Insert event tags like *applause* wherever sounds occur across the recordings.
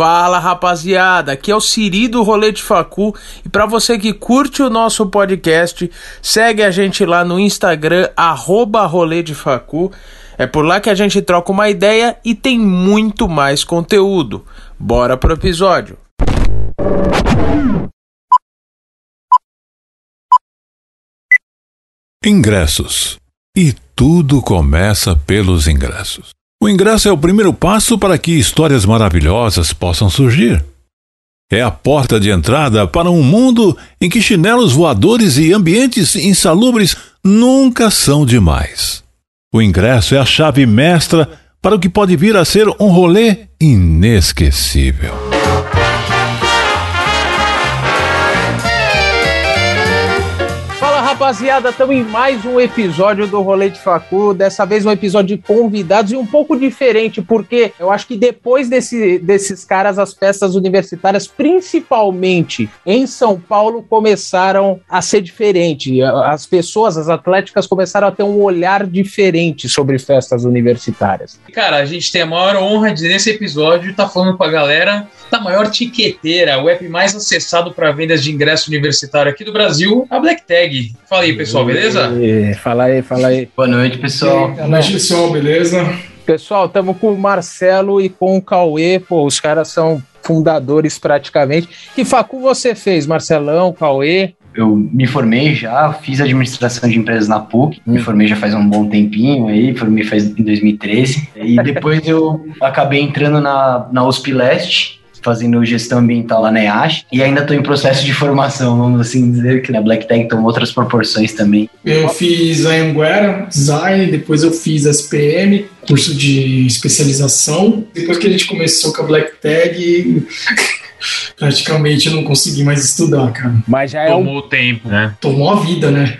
Fala rapaziada, aqui é o Siri do Rolê de Facu e para você que curte o nosso podcast, segue a gente lá no Instagram, arroba Rolê de Facu. É por lá que a gente troca uma ideia e tem muito mais conteúdo. Bora pro episódio. Ingressos. E tudo começa pelos ingressos. O ingresso é o primeiro passo para que histórias maravilhosas possam surgir. É a porta de entrada para um mundo em que chinelos voadores e ambientes insalubres nunca são demais. O ingresso é a chave mestra para o que pode vir a ser um rolê inesquecível. Rapaziada, estamos em mais um episódio do Rolê de Facu. Dessa vez um episódio de convidados e um pouco diferente, porque eu acho que depois desse, desses caras, as festas universitárias, principalmente em São Paulo, começaram a ser diferentes. As pessoas, as atléticas, começaram a ter um olhar diferente sobre festas universitárias. Cara, a gente tem a maior honra de, nesse episódio, estar tá falando com a galera da maior tiqueteira, o app mais acessado para vendas de ingresso universitário aqui do Brasil, a Black Tag. Fala aí, pessoal, beleza? Fala aí, fala aí. Boa noite, pessoal. Boa noite, pessoal, beleza? Pessoal, estamos com o Marcelo e com o Cauê, pô, os caras são fundadores praticamente. Que facu você fez, Marcelão, Cauê? Eu me formei já, fiz administração de empresas na PUC, hum. me formei já faz um bom tempinho aí, formei faz em 2013. e depois eu acabei entrando na, na USP Leste, fazendo gestão ambiental lá na EASH e ainda estou em processo de formação, vamos assim dizer, que na Black Tech tomou outras proporções também. Eu fiz a Anguera Design, depois eu fiz SPM, curso de especialização. Depois que a gente começou com a Black Tag, *laughs* praticamente não consegui mais estudar, cara. Mas já é Tomou o tempo, né? Tomou a vida, né?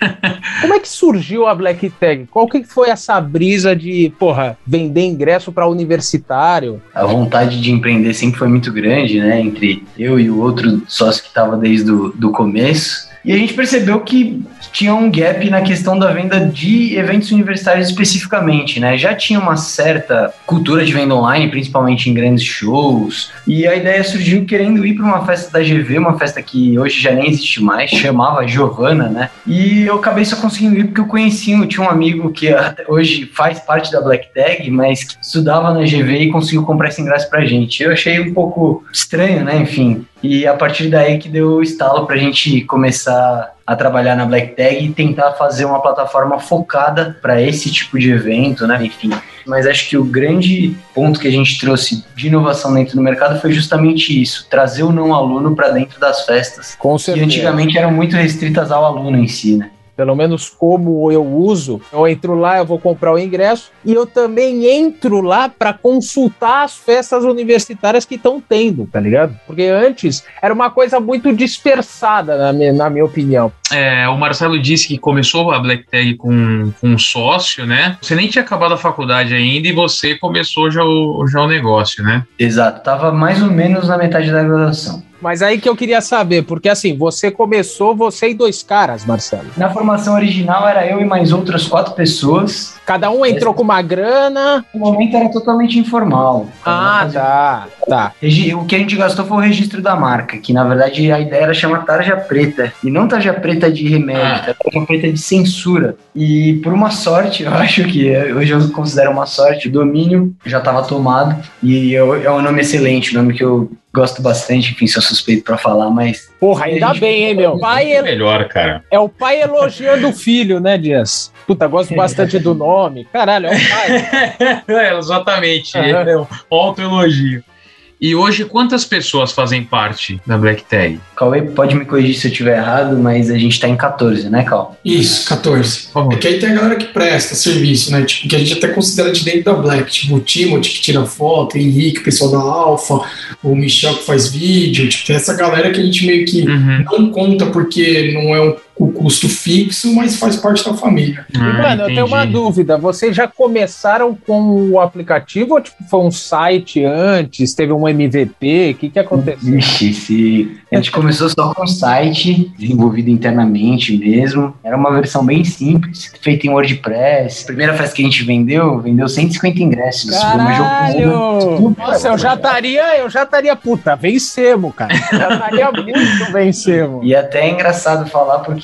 *laughs* Como é que surgiu a Black Tag? Qual que foi essa brisa de, porra, vender ingresso para universitário? A vontade de empreender sempre foi muito grande, né? Entre eu e o outro sócio que estava desde o do começo. E a gente percebeu que tinha um gap na questão da venda de eventos universitários especificamente, né? Já tinha uma certa cultura de venda online, principalmente em grandes shows, e a ideia surgiu querendo ir para uma festa da GV, uma festa que hoje já nem existe mais, chamava Giovana, né? E eu acabei só conseguindo ir porque eu conheci, eu tinha um amigo que *laughs* hoje faz parte da Black Tag, mas que estudava na GV e conseguiu comprar esse ingresso pra gente. Eu achei um pouco estranho, né? Enfim, e a partir daí que deu o estalo para a gente começar a trabalhar na Black Tag e tentar fazer uma plataforma focada para esse tipo de evento, né? Enfim. Mas acho que o grande ponto que a gente trouxe de inovação dentro do mercado foi justamente isso: trazer o não aluno para dentro das festas. Com certeza. Que antigamente eram muito restritas ao aluno em si, né? Pelo menos como eu uso, eu entro lá, eu vou comprar o ingresso e eu também entro lá para consultar as festas universitárias que estão tendo, tá ligado? Porque antes era uma coisa muito dispersada, na minha, na minha opinião. É, o Marcelo disse que começou a Black Tag com, com um sócio, né? Você nem tinha acabado a faculdade ainda e você começou já o, já o negócio, né? Exato, tava mais ou menos na metade da graduação. Mas aí que eu queria saber, porque assim, você começou, você e dois caras, Marcelo. Na formação original era eu e mais outras quatro pessoas. Cada um entrou com uma grana. No momento era totalmente informal. Ah, tá, tá. O que a gente gastou foi o registro da marca, que na verdade a ideia era chamar tarja preta. E não tarja preta de remédio, ah. tarja preta de censura. E por uma sorte, *laughs* eu acho que hoje eu considero uma sorte, o domínio já estava tomado. E eu, é um nome excelente, um nome que eu gosto bastante, enfim, sou suspeito para falar, mas. Porra, ainda bem, hein, meu? Pai é melhor, cara. É o pai elogiando o filho, né, Dias? Puta, gosto bastante do nome. *laughs* Caralho, é o pai. *laughs* é, exatamente. Uhum. É um auto-elogio. E hoje, quantas pessoas fazem parte da Black Tag? Cauê, pode me corrigir se eu estiver errado, mas a gente tá em 14, né, Cal? Isso, 14. É que aí tem a galera que presta serviço, né? Tipo, que a gente até considera de dentro da Black. Tipo, o Timothy que tira foto, o Henrique, o pessoal da Alpha, o Michel que faz vídeo. Tipo, tem essa galera que a gente meio que uhum. não conta porque não é um o custo fixo, mas faz parte da família. E, mano, eu tenho uma dúvida. Vocês já começaram com o aplicativo ou tipo, foi um site antes? Teve um MVP? O que, que aconteceu? Vixe, se... a gente começou só com o site, desenvolvido internamente mesmo. Era uma versão bem simples, feita em WordPress. A primeira festa que a gente vendeu, vendeu 150 ingressos. Caralho! Nossa, eu já estaria, eu já estaria, puta, vencemos, cara. Já estaria muito vencemos. E até é engraçado falar porque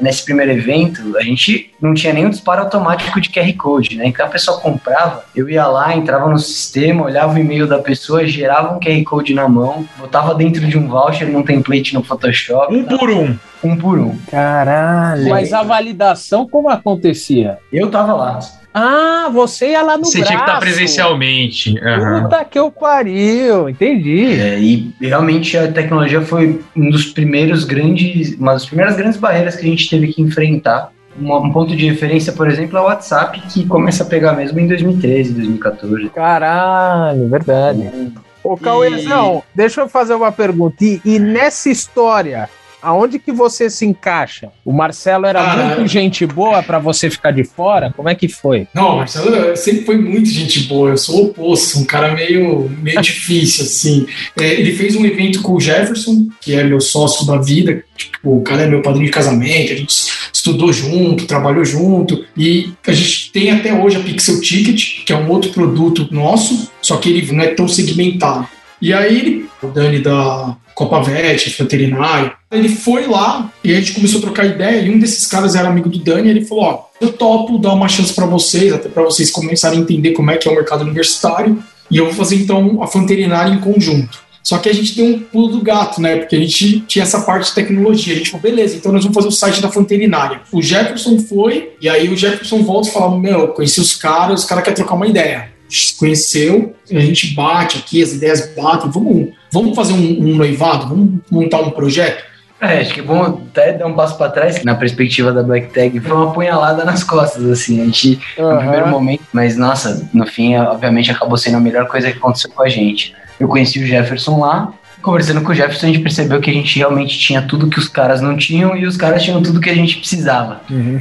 nesse primeiro evento a gente não tinha nenhum disparo automático de QR Code, né? Então a pessoa comprava, eu ia lá, entrava no sistema, olhava o e-mail da pessoa, gerava um QR Code na mão, botava dentro de um voucher num template no Photoshop. Um por um. Um por um. Caralho. Mas a validação como acontecia? Eu tava lá. Ah, você ia lá no Você braço. tinha que estar presencialmente. Uhum. Puta que eu pariu, entendi. É, e realmente a tecnologia foi um dos primeiros grandes, uma das primeiras grandes barreiras que a gente teve que enfrentar. Um, um ponto de referência, por exemplo, é o WhatsApp, que começa a pegar mesmo em 2013, 2014. Caralho, verdade. Ô, Cauêzão, deixa eu fazer uma pergunta. E, e nessa história, aonde que você se encaixa? O Marcelo era Ah, muito gente boa pra você ficar de fora? Como é que foi? Não, Marcelo sempre foi muito gente boa. Eu sou o oposto, um cara meio, meio *laughs* difícil, assim. É, ele fez um evento com o Jefferson, que é meu sócio da vida. Tipo, o cara é meu padrinho de casamento. A gente estudou junto, trabalhou junto. E a gente tem até hoje a Pixel Ticket, que é um outro produto nosso, só que ele não é tão segmentado. E aí, o Dani da Copa Vet, veterinário, ele foi lá e a gente começou a trocar ideia. E um desses caras era amigo do Dani. E ele falou: Ó, eu topo dar uma chance para vocês, até para vocês começarem a entender como é que é o mercado universitário. E eu vou fazer então a veterinária em conjunto. Só que a gente deu um pulo do gato, né? Porque a gente tinha essa parte de tecnologia. A gente falou, beleza, então nós vamos fazer o site da veterinária. O Jefferson foi, e aí o Jefferson volta e fala: Meu, conheci os caras, os caras querem trocar uma ideia. A gente se conheceu, a gente bate aqui, as ideias batem, vamos, vamos fazer um, um noivado, vamos montar um projeto. É, acho que é bom até dar um passo para trás na perspectiva da Black Tag. Foi uma punhalada nas costas, assim. A gente, no Aham. primeiro momento, mas nossa, no fim, obviamente, acabou sendo a melhor coisa que aconteceu com a gente. Eu conheci o Jefferson lá. Conversando com o Jefferson, a gente percebeu que a gente realmente tinha tudo que os caras não tinham e os caras tinham tudo que a gente precisava.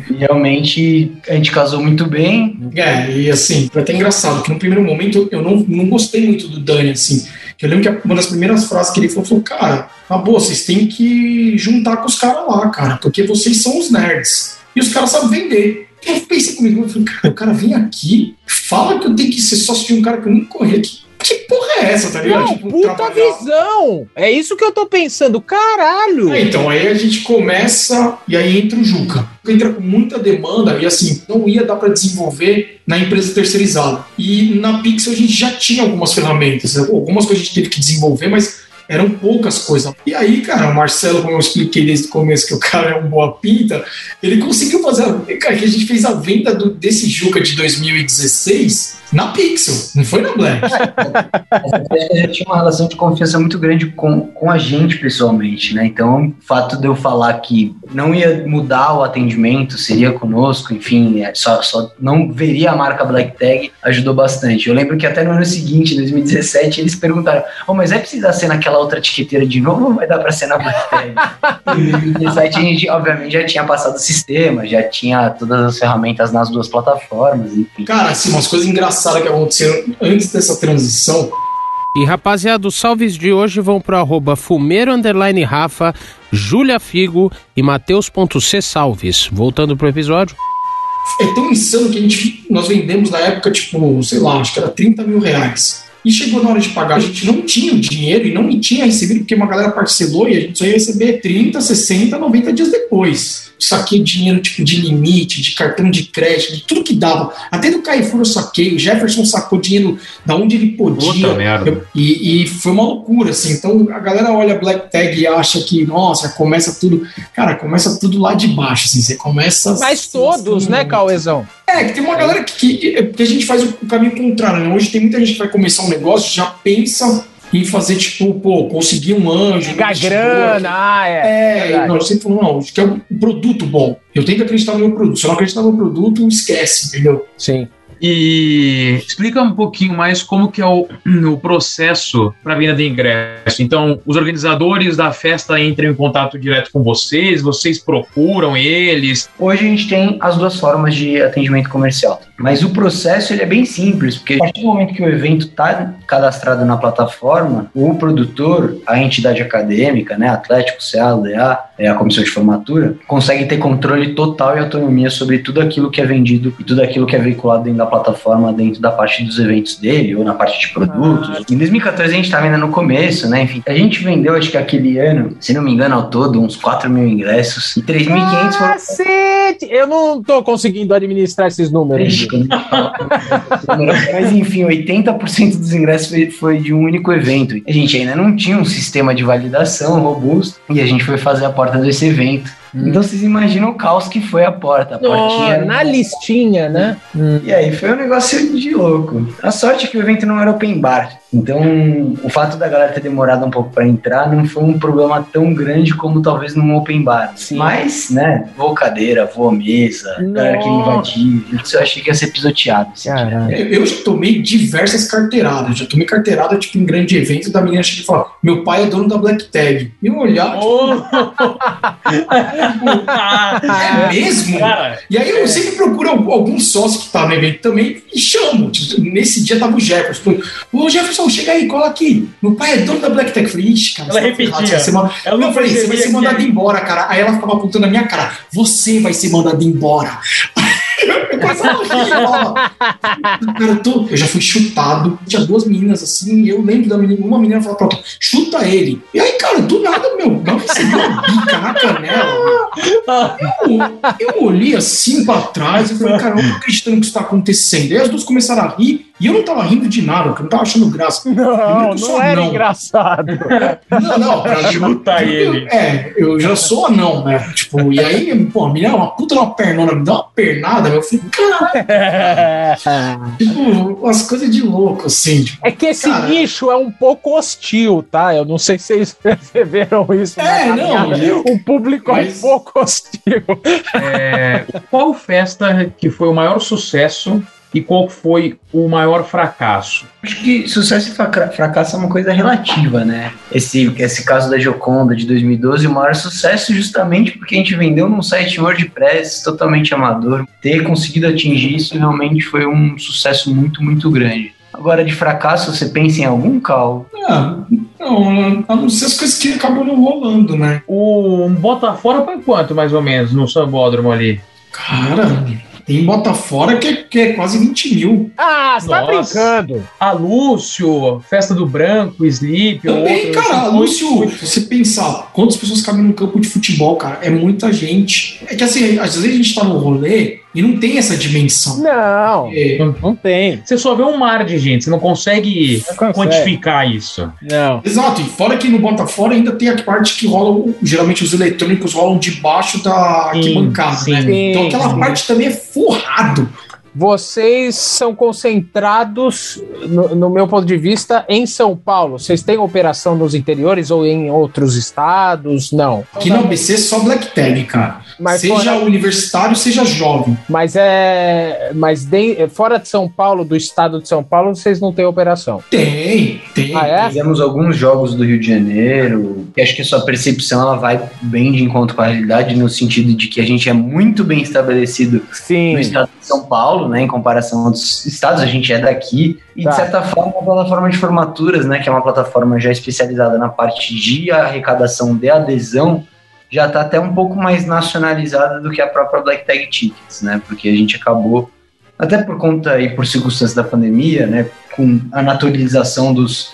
E realmente a gente casou muito bem. É, e assim, foi até engraçado, que no primeiro momento eu não, não gostei muito do Dani, assim. Que eu lembro que uma das primeiras frases que ele falou, falou cara, na boa, vocês têm que juntar com os caras lá, cara, porque vocês são os nerds. E os caras sabem vender. Eu pensei comigo, eu falei, cara, o cara vem aqui, fala que eu tenho que ser sócio de um cara que eu nunca conheço. Que, porra é essa, tá ligado? Não, Tipo, puta trabalhar- visão! É isso que eu tô pensando. Caralho! É, então, aí a gente começa e aí entra o Juca. Entra com muita demanda e assim, não ia dar para desenvolver na empresa terceirizada. E na Pixel a gente já tinha algumas ferramentas, algumas coisas a gente teve que desenvolver, mas eram poucas coisas. E aí, cara, o Marcelo, como eu expliquei desde o começo que o cara é um boa pinta, ele conseguiu fazer. A, cara, que a gente fez a venda do- desse Juca de 2016 na Pixel, não foi na Black. Ele *laughs* tinha uma relação de confiança muito grande com, com a gente pessoalmente, né? Então, o fato de eu falar que não ia mudar o atendimento, seria conosco, enfim, é, só, só não veria a marca Black Tag, ajudou bastante. Eu lembro que até no ano seguinte, 2017, eles perguntaram: oh, mas vai precisar ser naquela outra etiqueteira de novo vai dar para ser na Black em 2017, a gente, obviamente, já tinha passado o sistema, já tinha todas as ferramentas nas duas plataformas, enfim. Cara, assim, umas coisas engraçadas que aconteceram antes dessa transição. E rapaziada, os salves de hoje vão pro arroba fumeiro underline Rafa, Júlia Figo e Mateus.c salves. Voltando pro episódio. É tão insano que a gente, nós vendemos na época, tipo, sei lá, acho que era 30 mil reais. E chegou na hora de pagar, a gente não tinha o dinheiro e não tinha recebido, porque uma galera parcelou e a gente só ia receber 30, 60, 90 dias depois. Saquei dinheiro tipo de limite, de cartão de crédito, de tudo que dava. Até do Carrefour eu saquei, o Jefferson sacou dinheiro da onde ele podia. Puta merda. Eu- e, e foi uma loucura, assim. Então a galera olha Black Tag e acha que, nossa, começa tudo. Cara, começa tudo lá de baixo, assim. Você começa. Mas todos, né, Cauezão? É, que tem uma galera que, que, que a gente faz o caminho contrário, né? Hoje tem muita gente que vai começar um negócio, já pensa em fazer, tipo, pô, conseguir um anjo. Pegar grana, ah, é. É, verdade. não, eu sempre falo, não, que é um produto bom. Eu tenho que acreditar no meu produto. Se eu não acreditar no meu produto, esquece, entendeu? Sim. E explica um pouquinho mais como que é o, o processo para venda de ingresso. Então, os organizadores da festa entram em contato direto com vocês, vocês procuram eles. Hoje a gente tem as duas formas de atendimento comercial. Mas o processo ele é bem simples, porque a partir do momento que o evento está cadastrado na plataforma, o produtor, a entidade acadêmica, né, Atlético, CA, LEA, é a comissão de formatura, consegue ter controle total e autonomia sobre tudo aquilo que é vendido e tudo aquilo que é veiculado dentro da plataforma, dentro da parte dos eventos dele ou na parte de produtos. Ah. Em 2014 a gente estava ainda no começo, né? Enfim, a gente vendeu, acho que aquele ano, se não me engano, ao todo, uns 4 mil ingressos e 3.500 foram. Eu não tô conseguindo administrar esses números. Mas enfim, 80% dos ingressos foi de um único evento. A gente ainda não tinha um sistema de validação robusto e a gente foi fazer a porta desse evento. Hum. Então vocês imaginam o caos que foi a porta. A portinha na listinha, né? Hum. E aí foi um negócio de louco. A sorte é que o evento não era open bar. Então, o fato da galera ter demorado um pouco para entrar não foi um problema tão grande como talvez num open bar. Sim. Mas, né, voou cadeira, voou mesa, Nossa. galera que invadiu. Isso eu achei que ia ser pisoteado. Assim, eu já tomei diversas carteiradas. Já tomei carteirada, tipo, em grande evento, da menina chega e fala: Meu pai é dono da Black Tag. E eu olhar, tipo, oh. *laughs* é *laughs* mesmo? Cara, e aí eu é. sempre procuro algum sócio que tá no evento também e chamo. Tipo, nesse dia tava o Jefferson. Ô, Jefferson, chega aí, cola aqui. Meu pai é dono da Black Tech. Eu falei, ixi, cara. Ela repetia. Você man... ela não eu falei, você vai ser mandado embora, cara. Aí ela ficava apontando na minha cara. Você vai ser mandado embora. Eu Cara, eu, já fui chutado. Tinha duas meninas assim, eu lembro da menina, uma menina falou, pronto, chuta ele. E aí, cara, do nada, meu, não recebeu uma bica na canela. Eu, eu olhei assim pra trás e falei, cara, eu não tô acreditando que isso tá acontecendo. Aí as duas começaram a rir. E eu não tava rindo de nada, porque eu não tava achando graça. *laughs* Não, não era anão. engraçado. *laughs* Não, não, pra chutar ele. É, eu já sou anão, né? Tipo, e aí, pô, a menina, uma puta uma pernona, me dá uma pernada, eu falei, caralho. *laughs* tipo, umas coisas de louco, assim. Tipo, é que esse cara... nicho é um pouco hostil, tá? Eu não sei se vocês perceberam isso. É, não. Eu... O público Mas... é um pouco hostil. É, qual festa que foi o maior sucesso e qual foi o maior fracasso? Acho que sucesso e fracasso é uma coisa relativa, né? Esse, esse caso da Gioconda de 2012, o maior sucesso justamente porque a gente vendeu num site WordPress totalmente amador. Ter conseguido atingir isso realmente foi um sucesso muito, muito grande. Agora, de fracasso, você pensa em algum, Cal? Ah, não, a não ser as coisas que acabam não rolando, né? O Botafora foi quanto, mais ou menos, no Sambódromo ali? Cara, tem Botafora que, é, que é quase 20 mil. Ah, você tá brincando. A Lúcio, Festa do Branco, Sleep. Também, outro, cara, assim, Lúcio, muito... você pensar quantas pessoas cabem no campo de futebol, cara, é muita gente. É que assim, às vezes a gente tá no rolê e não tem essa dimensão. Não, é. não, não, tem. Você só vê um mar de gente, você não consegue, não consegue. quantificar isso. Não. Exato, e fora que no Botafora ainda tem a parte que rola, geralmente os eletrônicos rolam debaixo da arquibancada, né? Sim, então aquela sim. parte também é forrado. Vocês são concentrados, no, no, meu ponto de vista, em São Paulo. Vocês têm operação nos interiores ou em outros estados? Não. Aqui no ABC é só Black Tag, cara. Mas seja fora... universitário, seja jovem. Mas é. Mas de... fora de São Paulo, do estado de São Paulo, vocês não têm operação? Tem, tem. Ah, é? Fizemos alguns jogos do Rio de Janeiro. E acho que a sua percepção ela vai bem de encontro com a realidade, no sentido de que a gente é muito bem estabelecido Sim. no estado de São Paulo né, em comparação aos estados, a gente é daqui, e tá. de certa forma a plataforma de formaturas, né, que é uma plataforma já especializada na parte de arrecadação de adesão, já está até um pouco mais nacionalizada do que a própria Black Tag Tickets, né, porque a gente acabou, até por conta e por circunstâncias da pandemia, né, com a naturalização dos,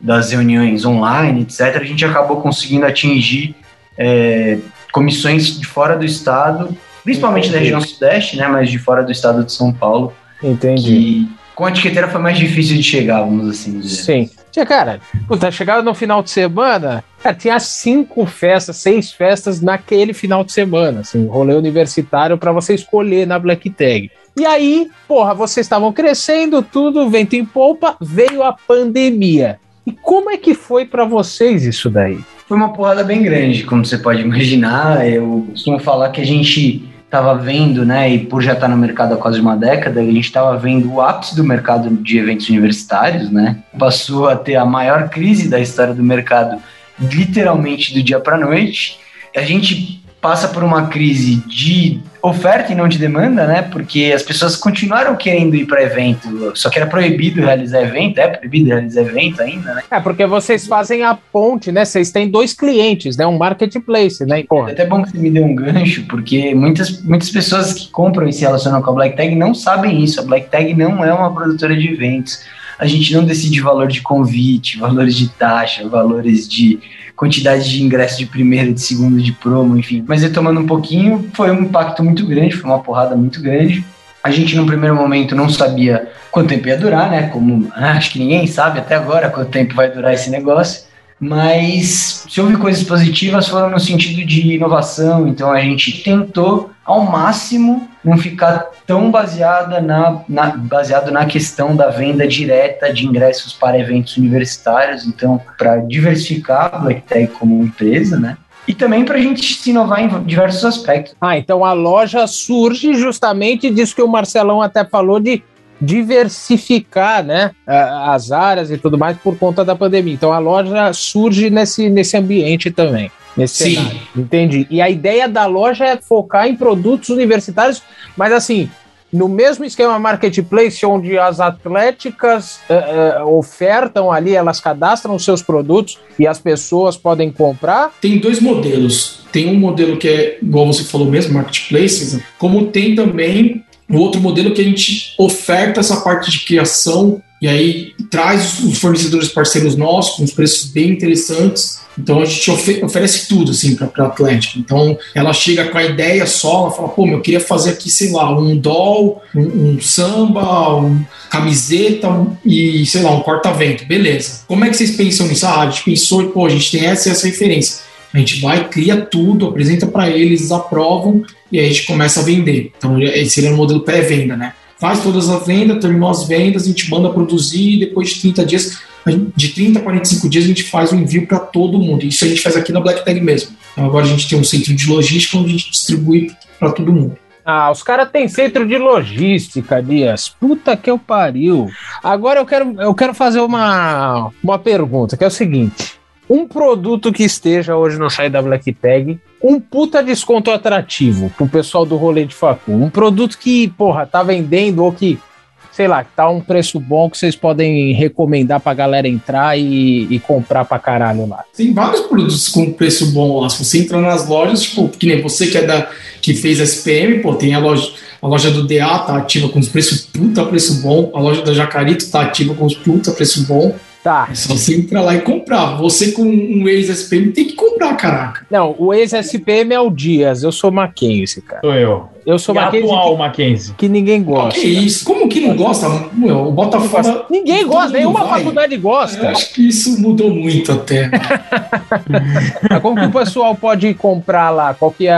das reuniões online, etc., a gente acabou conseguindo atingir é, comissões de fora do estado principalmente Entendi. da região sudeste, né, mas de fora do estado de São Paulo. Entendi. Que com a etiqueteira foi mais difícil de chegar, vamos assim dizer. Sim. Tinha, cara, puta, chegava no final de semana, cara, tinha cinco festas, seis festas naquele final de semana, assim, rolê universitário para você escolher na Black Tag. E aí, porra, vocês estavam crescendo, tudo, vento em polpa, veio a pandemia. E como é que foi para vocês isso daí? Foi uma porrada bem grande, como você pode imaginar. Eu costumo falar que a gente estava vendo, né, e por já estar tá no mercado há quase uma década, a gente estava vendo o ápice do mercado de eventos universitários, né? Passou a ter a maior crise da história do mercado, literalmente do dia para noite. A gente passa por uma crise de oferta e não de demanda, né? Porque as pessoas continuaram querendo ir para evento, só que era proibido realizar evento, é proibido realizar evento ainda, né? É, porque vocês fazem a ponte, né? Vocês têm dois clientes, né? Um marketplace, né? Porra. É até bom que você me deu um gancho, porque muitas, muitas pessoas que compram e se relacionam com a Black Tag não sabem isso. A Black Tag não é uma produtora de eventos. A gente não decide valor de convite, valores de taxa, valores de quantidade de ingressos de primeiro, de segundo, de promo, enfim. Mas retomando um pouquinho, foi um impacto muito grande, foi uma porrada muito grande. A gente, no primeiro momento, não sabia quanto tempo ia durar, né? Como ah, acho que ninguém sabe até agora quanto tempo vai durar esse negócio. Mas se houve coisas positivas, foram no sentido de inovação. Então a gente tentou ao máximo não ficar tão baseada na, na, baseado na questão da venda direta de ingressos para eventos universitários, então para diversificar a Black Tag como empresa, né? E também para a gente se inovar em diversos aspectos. Ah, então a loja surge justamente disso que o Marcelão até falou de diversificar né, as áreas e tudo mais por conta da pandemia. Então a loja surge nesse, nesse ambiente também. Nesse Sim. Cenário. Entendi. E a ideia da loja é focar em produtos universitários, mas assim, no mesmo esquema marketplace, onde as atléticas uh, uh, ofertam ali, elas cadastram os seus produtos e as pessoas podem comprar? Tem dois modelos. Tem um modelo que é, igual você falou mesmo, marketplaces, como tem também o outro modelo que a gente oferta essa parte de criação e aí traz os fornecedores parceiros nossos com os preços bem interessantes. Então a gente oferece tudo assim para a Atlética. Então ela chega com a ideia só, ela fala, pô, eu queria fazer aqui, sei lá, um doll, um, um samba, um camiseta e, sei lá, um corta-vento. Beleza. Como é que vocês pensam nisso? Ah, a gente pensou, e pô, a gente tem essa e essa referência. A gente vai, cria tudo, apresenta para eles, eles aprovam e aí a gente começa a vender. Então, esse seria o modelo pré-venda, né? Faz todas as vendas, terminou as vendas, a gente manda produzir e depois de 30 dias, de 30 a 45 dias, a gente faz o envio para todo mundo. Isso a gente faz aqui na Black Tag mesmo. Então, agora a gente tem um centro de logística onde a gente distribui para todo mundo. Ah, os caras têm centro de logística, Dias. Puta que eu pariu. Agora eu quero, eu quero fazer uma, uma pergunta, que é o seguinte um produto que esteja hoje no site da Black Tag, um puta desconto atrativo pro pessoal do rolê de facu. Um produto que, porra, tá vendendo ou que, sei lá, tá um preço bom que vocês podem recomendar pra galera entrar e, e comprar pra caralho lá. Tem vários produtos com preço bom lá. Se você entra nas lojas, tipo, que nem você que é da que fez SPM, pô, tem a loja, a loja do DA tá ativa com os preços puta preço bom, a loja da Jacarito tá ativa com os puta preço bom. Tá. É só você entrar lá e comprar. Você com um ex-SPM tem que comprar, caraca. Não, o ex-SPM é o Dias, eu sou Mackenzie, cara. Sou eu. Eu sou e Mackenzie. atual que, Mackenzie. Que ninguém gosta. Que isso? Como que não gosta? o Botafogo. Ninguém gosta, nenhuma vai. faculdade gosta. Eu acho que isso mudou muito até. *laughs* Como que o pessoal pode comprar lá? Qual que é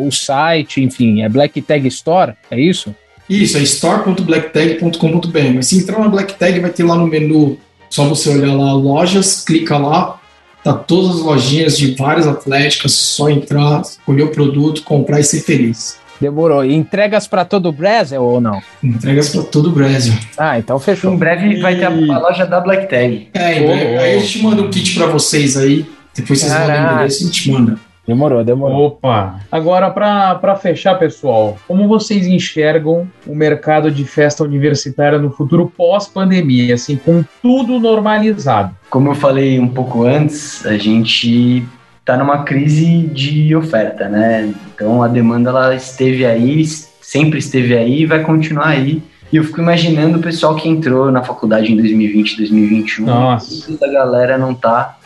o site? Enfim, é Black Tag Store? É isso? Isso, é store.blacktag.com.br. Mas se entrar na Black Tag, vai ter lá no menu só você olhar lá lojas, clica lá, tá todas as lojinhas de várias atléticas, só entrar, escolher o produto, comprar e ser feliz. Demorou. E entregas para todo o Brasil ou não? Entregas para todo o Brasil. Ah, então fechou. Em breve vai ter a, a loja da Black Tag. É, em breve. Aí a gente manda um kit para vocês aí. Depois vocês Caraca. mandam o endereço e a gente manda. Demorou, demorou. Opa! Agora, para fechar, pessoal, como vocês enxergam o mercado de festa universitária no futuro pós-pandemia, assim, com tudo normalizado? Como eu falei um pouco antes, a gente está numa crise de oferta, né? Então a demanda ela esteve aí, sempre esteve aí e vai continuar aí. E eu fico imaginando o pessoal que entrou na faculdade em 2020, 2021, Nossa. a galera não tá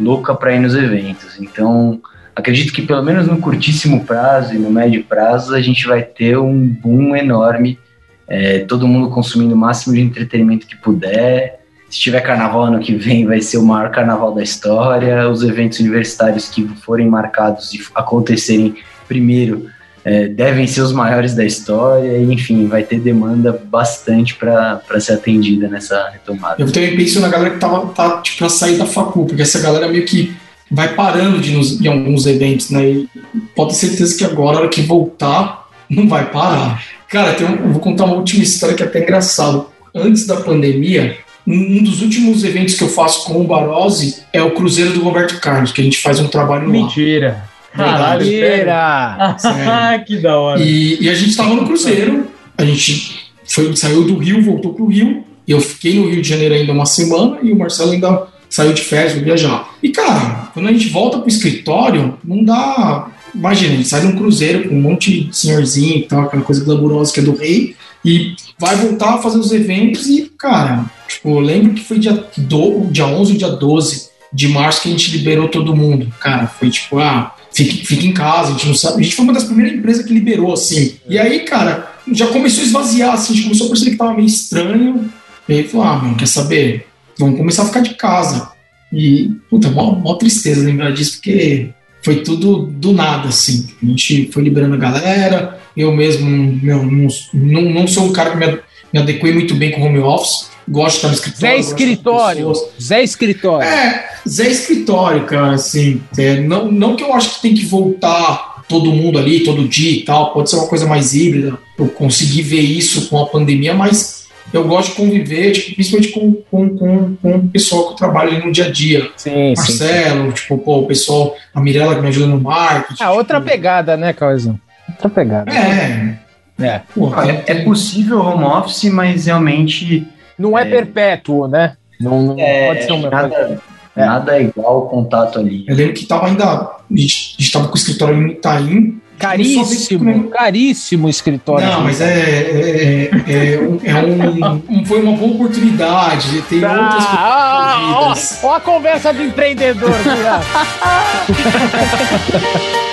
louca para ir nos eventos. Então, acredito que pelo menos no curtíssimo prazo e no médio prazo a gente vai ter um boom enorme, é, todo mundo consumindo o máximo de entretenimento que puder. Se tiver carnaval ano que vem, vai ser o maior carnaval da história. Os eventos universitários que forem marcados e acontecerem primeiro é, devem ser os maiores da história. E, enfim, vai ter demanda bastante para ser atendida nessa retomada. Eu também penso na galera que tava, tá tipo, para sair da facul, porque essa galera meio que vai parando de nos, em alguns eventos, né? E pode ter certeza que agora, na hora que voltar, não vai parar. Cara, tem um, eu vou contar uma última história que é até engraçado. Antes da pandemia, um dos últimos eventos que eu faço com o Barose é o Cruzeiro do Roberto Carlos, que a gente faz um trabalho lá. Mentira. Caralho, Mentira! Sério. que da hora. E, e a gente tava no Cruzeiro, a gente foi, saiu do Rio, voltou pro Rio, e eu fiquei no Rio de Janeiro ainda uma semana, e o Marcelo ainda saiu de férias, foi viajar. E cara, quando a gente volta pro escritório, não dá. Imagina, a gente sai de um cruzeiro com um monte de senhorzinho e tal, aquela coisa glamurosa que é do rei, e vai voltar a fazer os eventos e, cara, tipo, eu lembro que foi dia, do, dia 11 ou dia 12 de março que a gente liberou todo mundo. Cara, foi tipo, ah, fica, fica em casa, a gente não sabe. A gente foi uma das primeiras empresas que liberou, assim. E aí, cara, já começou a esvaziar, assim, a gente começou a perceber que tava meio estranho. E aí falou, ah, meu, quer saber? Vamos começar a ficar de casa. E, puta, mó, mó tristeza lembrar disso, porque foi tudo do nada, assim. A gente foi liberando a galera, eu mesmo meu, não, não, não sou um cara que me, me adequei muito bem com home office, gosto de estar no escritório. Zé Escritório. Zé Escritório. É, Zé Escritório, cara, assim. é, não, não que eu acho que tem que voltar todo mundo ali, todo dia e tal, pode ser uma coisa mais híbrida. Eu consegui ver isso com a pandemia, mas eu gosto de conviver, tipo, principalmente com, com, com, com o pessoal que eu trabalho ali no dia a dia. Sim, sim. Marcelo, tipo, pô, o pessoal, a Mirella que me ajuda no marketing. Ah, outra tipo, pegada, né, Cauizão? Outra pegada. É, É. pô, É, é possível home office, mas realmente Não é, É. perpétuo, né? Não, não é, pode ser coisa. nada, É. nada é igual ao contato ali. Eu lembro que tava ainda. A gente, a gente tava com o escritório no Itaim. Caríssimo, caríssimo escritório. Não, mas é, é, é, um- é um, um- Foi uma boa oportunidade. Tem outras Ah, ó, coisas. ó a conversa de empreendedor. *laughs*